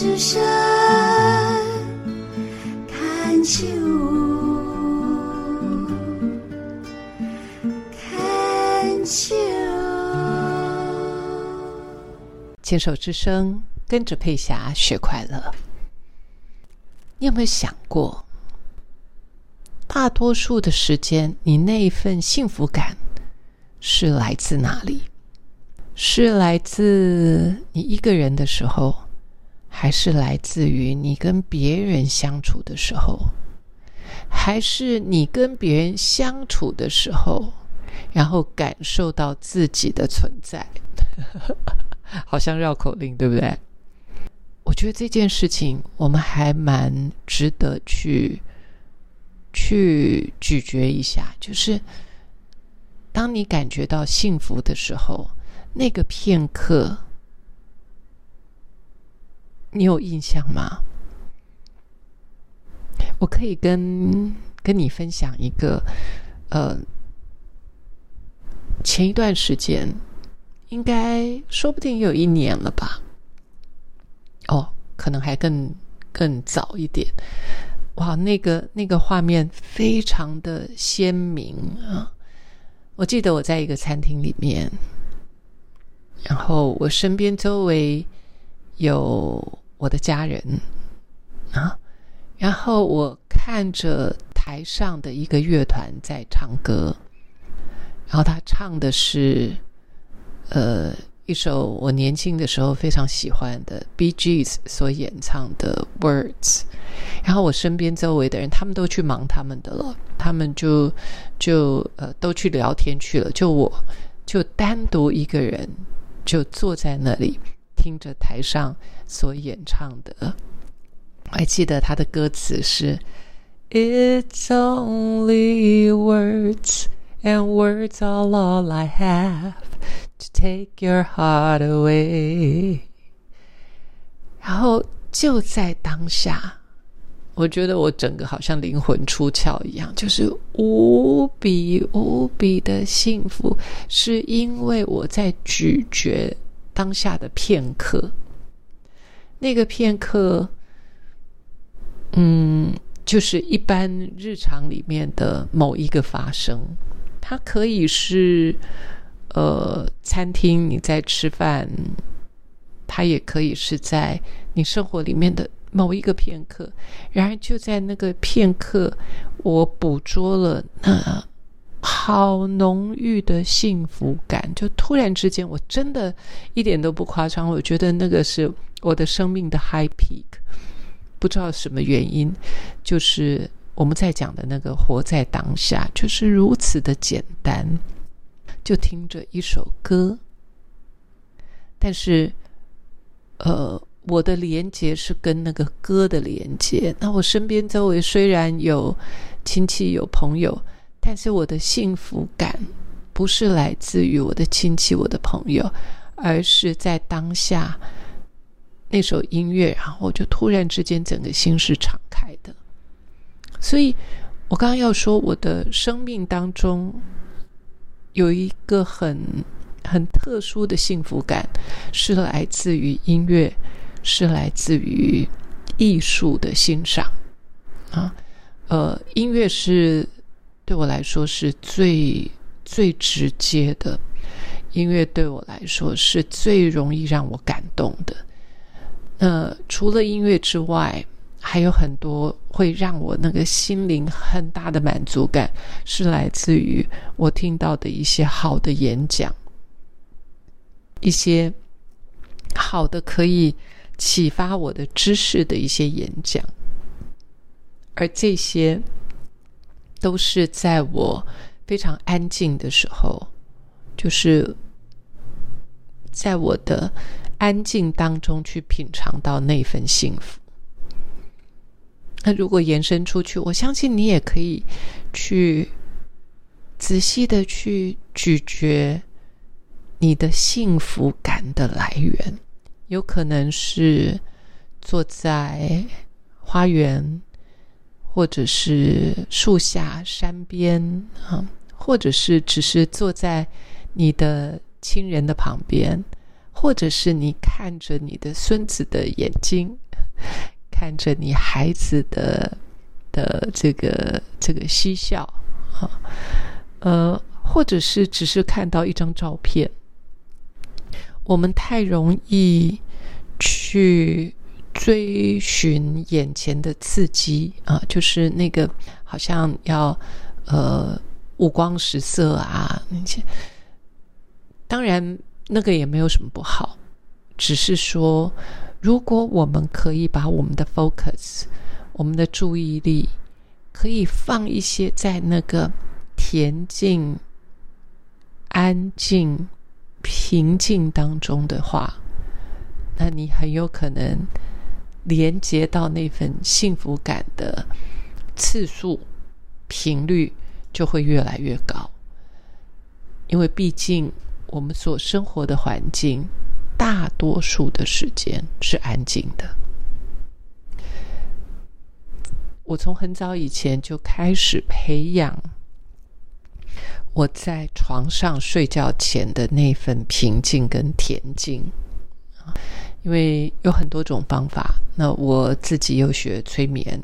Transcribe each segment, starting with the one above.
之声看秋，看秋。牵手之声，跟着佩霞学快乐。你有没有想过，大多数的时间，你那一份幸福感是来自哪里？是来自你一个人的时候，还是来自于你跟别人相处的时候，还是你跟别人相处的时候，然后感受到自己的存在？好像绕口令，对不对？我觉得这件事情，我们还蛮值得去去咀嚼一下。就是当你感觉到幸福的时候，那个片刻，你有印象吗？我可以跟跟你分享一个，呃，前一段时间，应该说不定有一年了吧。哦，可能还更更早一点。哇，那个那个画面非常的鲜明啊！我记得我在一个餐厅里面，然后我身边周围有我的家人。啊，然后我看着台上的一个乐团在唱歌，然后他唱的是呃。一首我年轻的时候非常喜欢的 B Gs 所演唱的 Words，然后我身边周围的人他们都去忙他们的了，他们就就呃都去聊天去了，就我就单独一个人就坐在那里听着台上所演唱的，还记得他的歌词是 It's only words and words are all I have。To take your heart away，然后就在当下，我觉得我整个好像灵魂出窍一样，就是无比无比的幸福，是因为我在咀嚼当下的片刻。那个片刻，嗯，就是一般日常里面的某一个发生，它可以是。呃，餐厅你在吃饭，它也可以是在你生活里面的某一个片刻。然而就在那个片刻，我捕捉了那好浓郁的幸福感，就突然之间，我真的一点都不夸张，我觉得那个是我的生命的 high peak。不知道什么原因，就是我们在讲的那个活在当下，就是如此的简单。就听着一首歌，但是，呃，我的连接是跟那个歌的连接。那我身边周围虽然有亲戚有朋友，但是我的幸福感不是来自于我的亲戚、我的朋友，而是在当下那首音乐，然后就突然之间整个心是敞开的。所以我刚刚要说，我的生命当中。有一个很很特殊的幸福感，是来自于音乐，是来自于艺术的欣赏啊。呃，音乐是对我来说是最最直接的，音乐对我来说是最容易让我感动的。那除了音乐之外，还有很多会让我那个心灵很大的满足感，是来自于我听到的一些好的演讲，一些好的可以启发我的知识的一些演讲，而这些都是在我非常安静的时候，就是在我的安静当中去品尝到那份幸福。那如果延伸出去，我相信你也可以去仔细的去咀嚼你的幸福感的来源，有可能是坐在花园，或者是树下、山边啊，或者是只是坐在你的亲人的旁边，或者是你看着你的孙子的眼睛。看着你孩子的的这个这个嬉笑啊，呃，或者是只是看到一张照片，我们太容易去追寻眼前的刺激啊，就是那个好像要呃五光十色啊那些，当然那个也没有什么不好。只是说，如果我们可以把我们的 focus、我们的注意力，可以放一些在那个恬静、安静、平静当中的话，那你很有可能连接到那份幸福感的次数、频率就会越来越高。因为毕竟我们所生活的环境。大多数的时间是安静的。我从很早以前就开始培养我在床上睡觉前的那份平静跟恬静因为有很多种方法。那我自己又学催眠，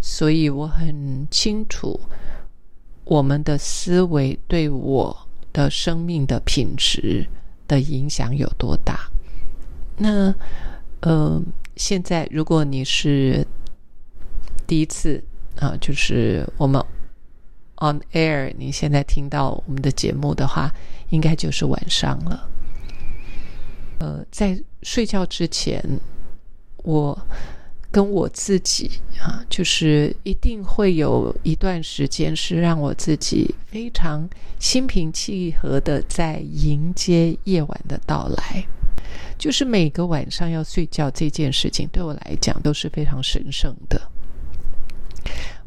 所以我很清楚我们的思维对我的生命的品质。的影响有多大？那呃，现在如果你是第一次啊，就是我们 on air，你现在听到我们的节目的话，应该就是晚上了。呃，在睡觉之前，我。跟我自己啊，就是一定会有一段时间是让我自己非常心平气和的在迎接夜晚的到来。就是每个晚上要睡觉这件事情，对我来讲都是非常神圣的。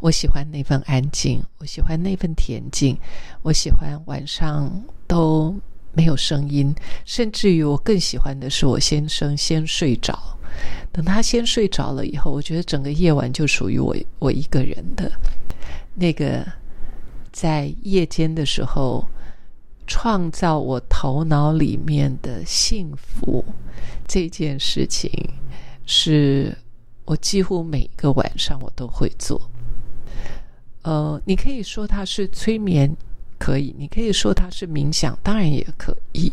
我喜欢那份安静，我喜欢那份恬静，我喜欢晚上都没有声音，甚至于我更喜欢的是我先生先睡着。等他先睡着了以后，我觉得整个夜晚就属于我我一个人的。那个在夜间的时候，创造我头脑里面的幸福这件事情，是我几乎每个晚上我都会做。呃，你可以说它是催眠，可以；你可以说它是冥想，当然也可以。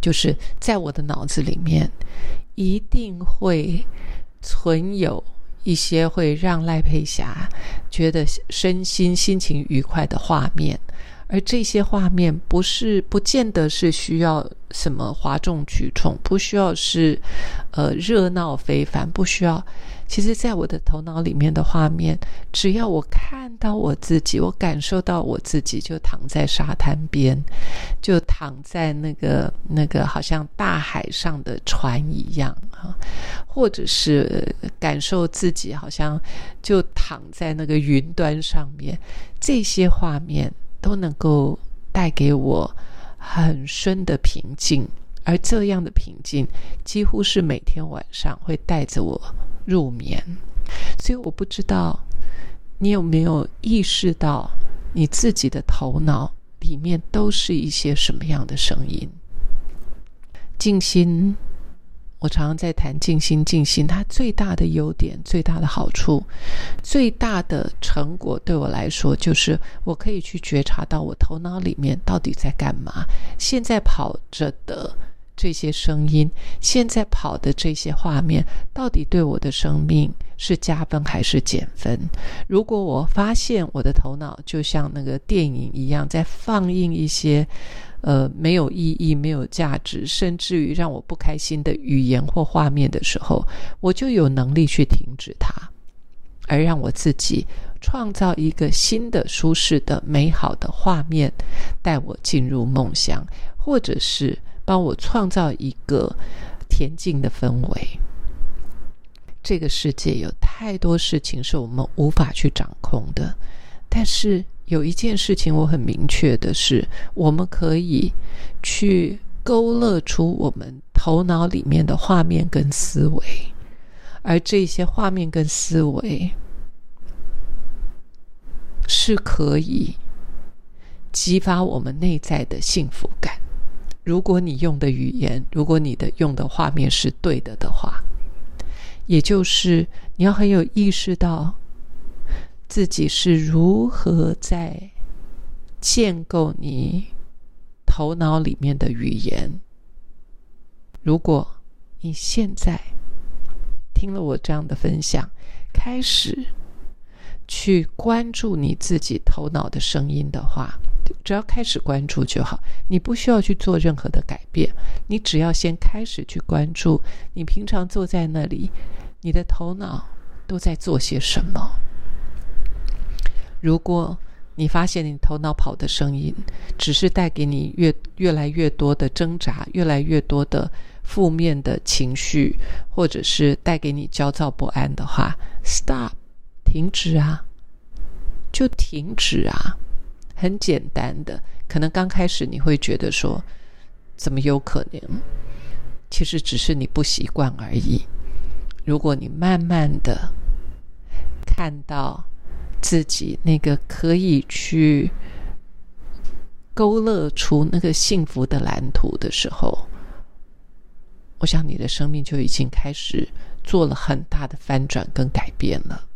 就是在我的脑子里面。一定会存有一些会让赖佩霞觉得身心心情愉快的画面，而这些画面不是不见得是需要什么哗众取宠，不需要是呃热闹非凡，不需要。其实，在我的头脑里面的画面，只要我看到我自己，我感受到我自己，就躺在沙滩边，就躺在那个那个好像大海上的船一样啊，或者是感受自己好像就躺在那个云端上面，这些画面都能够带给我很深的平静，而这样的平静几乎是每天晚上会带着我。入眠，所以我不知道你有没有意识到你自己的头脑里面都是一些什么样的声音。静心，我常常在谈静心。静心，它最大的优点、最大的好处、最大的成果，对我来说，就是我可以去觉察到我头脑里面到底在干嘛，现在跑着的。这些声音，现在跑的这些画面，到底对我的生命是加分还是减分？如果我发现我的头脑就像那个电影一样，在放映一些呃没有意义、没有价值，甚至于让我不开心的语言或画面的时候，我就有能力去停止它，而让我自己创造一个新的、舒适的、美好的画面，带我进入梦乡，或者是。帮我创造一个恬静的氛围。这个世界有太多事情是我们无法去掌控的，但是有一件事情我很明确的是，我们可以去勾勒出我们头脑里面的画面跟思维，而这些画面跟思维是可以激发我们内在的幸福感。如果你用的语言，如果你的用的画面是对的的话，也就是你要很有意识到自己是如何在建构你头脑里面的语言。如果你现在听了我这样的分享，开始去关注你自己头脑的声音的话，只要开始关注就好，你不需要去做任何的改变，你只要先开始去关注你平常坐在那里，你的头脑都在做些什么。如果你发现你头脑跑的声音只是带给你越越来越多的挣扎，越来越多的负面的情绪，或者是带给你焦躁不安的话，stop，停止啊，就停止啊。很简单的，可能刚开始你会觉得说，怎么有可能？其实只是你不习惯而已。如果你慢慢的看到自己那个可以去勾勒出那个幸福的蓝图的时候，我想你的生命就已经开始做了很大的翻转跟改变了。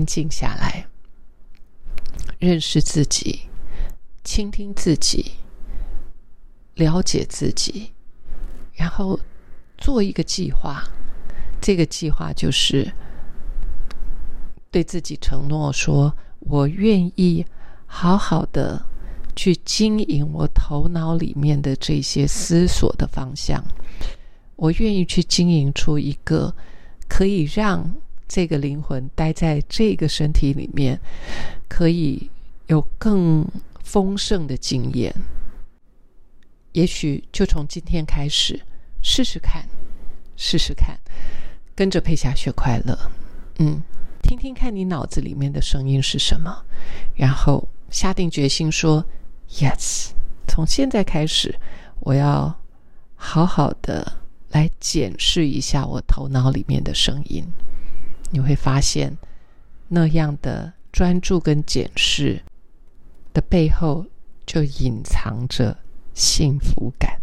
安静下来，认识自己，倾听自己，了解自己，然后做一个计划。这个计划就是对自己承诺：说我愿意好好的去经营我头脑里面的这些思索的方向，我愿意去经营出一个可以让。这个灵魂待在这个身体里面，可以有更丰盛的经验。也许就从今天开始试试看，试试看，跟着佩霞学快乐。嗯，听听看你脑子里面的声音是什么，然后下定决心说：“Yes，从现在开始，我要好好的来检视一下我头脑里面的声音。”你会发现，那样的专注跟检视的背后，就隐藏着幸福感。